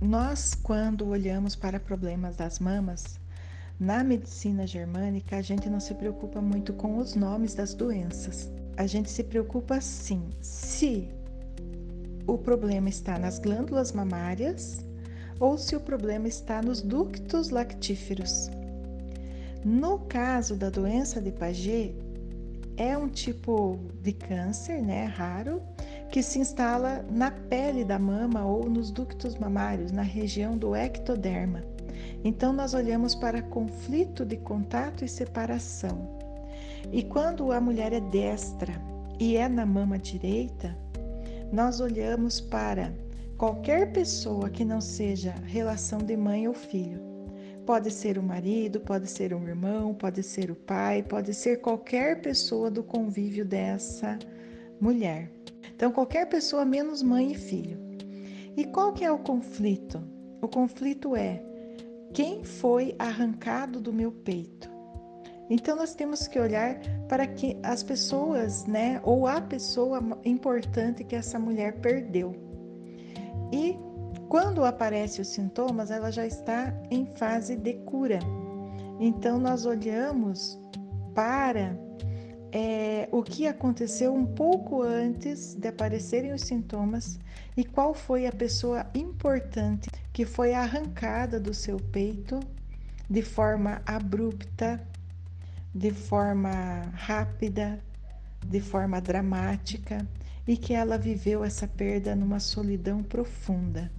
Nós, quando olhamos para problemas das mamas, na medicina germânica, a gente não se preocupa muito com os nomes das doenças. A gente se preocupa sim se o problema está nas glândulas mamárias ou se o problema está nos ductos lactíferos. No caso da doença de Paget, é um tipo de câncer, né, raro, que se instala na pele da mama ou nos ductos mamários, na região do ectoderma. Então, nós olhamos para conflito de contato e separação. E quando a mulher é destra e é na mama direita, nós olhamos para qualquer pessoa que não seja relação de mãe ou filho. Pode ser o marido, pode ser um irmão, pode ser o pai, pode ser qualquer pessoa do convívio dessa mulher. Então, qualquer pessoa menos mãe e filho. E qual que é o conflito? O conflito é quem foi arrancado do meu peito? Então nós temos que olhar para que as pessoas, né, ou a pessoa importante que essa mulher perdeu. E quando aparecem os sintomas, ela já está em fase de cura. Então nós olhamos para é, o que aconteceu um pouco antes de aparecerem os sintomas e qual foi a pessoa importante que foi arrancada do seu peito de forma abrupta, de forma rápida, de forma dramática e que ela viveu essa perda numa solidão profunda.